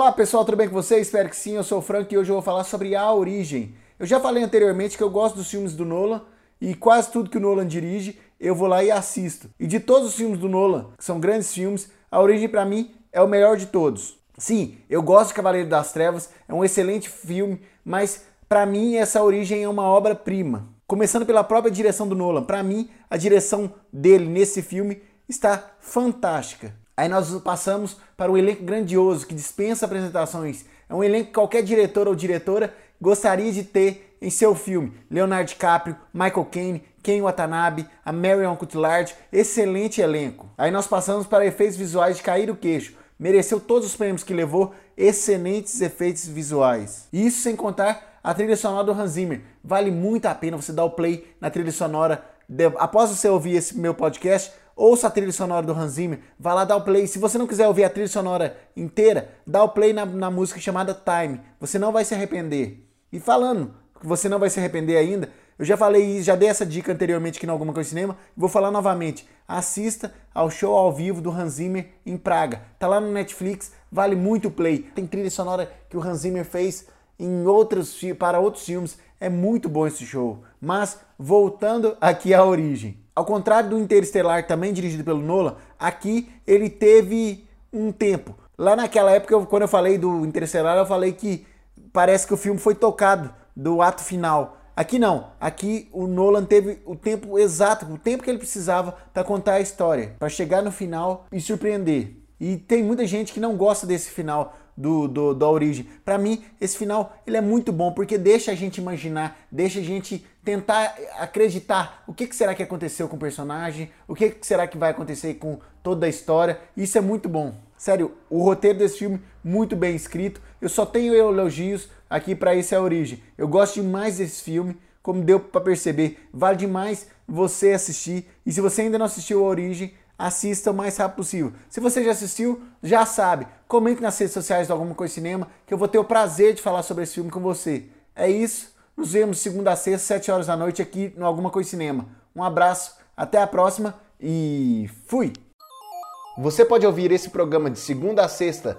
Olá pessoal, tudo bem com vocês? Espero que sim, eu sou o Frank e hoje eu vou falar sobre A Origem. Eu já falei anteriormente que eu gosto dos filmes do Nolan e quase tudo que o Nolan dirige eu vou lá e assisto. E de todos os filmes do Nolan, que são grandes filmes, A Origem para mim é o melhor de todos. Sim, eu gosto de Cavaleiro das Trevas, é um excelente filme, mas para mim essa Origem é uma obra-prima. Começando pela própria direção do Nolan, para mim a direção dele nesse filme está fantástica. Aí nós passamos para o elenco grandioso que dispensa apresentações. É um elenco que qualquer diretor ou diretora gostaria de ter em seu filme. Leonardo DiCaprio, Michael Caine, Ken Watanabe, a Marion Cotillard, excelente elenco. Aí nós passamos para efeitos visuais de cair o queixo. Mereceu todos os prêmios que levou, excelentes efeitos visuais. Isso sem contar a trilha sonora do Hans Zimmer. Vale muito a pena você dar o play na trilha sonora. Após você ouvir esse meu podcast, ouça a trilha sonora do Hans Zimmer, vá lá dar o play. Se você não quiser ouvir a trilha sonora inteira, dá o play na, na música chamada Time. Você não vai se arrepender. E falando que você não vai se arrepender ainda, eu já falei, já dei essa dica anteriormente aqui no Alguma Coisa Cinema, vou falar novamente. Assista ao show ao vivo do Hans Zimmer em Praga. Tá lá no Netflix, vale muito o play. Tem trilha sonora que o Hans Zimmer fez em outros para outros filmes. É muito bom esse show. Mas voltando aqui à origem. Ao contrário do Interestelar, também dirigido pelo Nolan, aqui ele teve um tempo. Lá naquela época, quando eu falei do Interestelar, eu falei que parece que o filme foi tocado do ato final. Aqui não. Aqui o Nolan teve o tempo exato, o tempo que ele precisava para contar a história, para chegar no final e surpreender. E tem muita gente que não gosta desse final do, do da origem. Para mim, esse final ele é muito bom porque deixa a gente imaginar, deixa a gente tentar acreditar o que, que será que aconteceu com o personagem, o que, que será que vai acontecer com toda a história. Isso é muito bom. Sério, o roteiro desse filme muito bem escrito. Eu só tenho elogios aqui para esse a origem. Eu gosto demais desse filme, como deu para perceber. Vale demais você assistir. E se você ainda não assistiu a origem, assista o mais rápido possível. Se você já assistiu, já sabe. Comente nas redes sociais do Alguma Coisa Cinema, que eu vou ter o prazer de falar sobre esse filme com você. É isso. Nos vemos segunda a sexta, 7 horas da noite, aqui no Alguma Coisa Cinema. Um abraço, até a próxima e fui! Você pode ouvir esse programa de segunda a sexta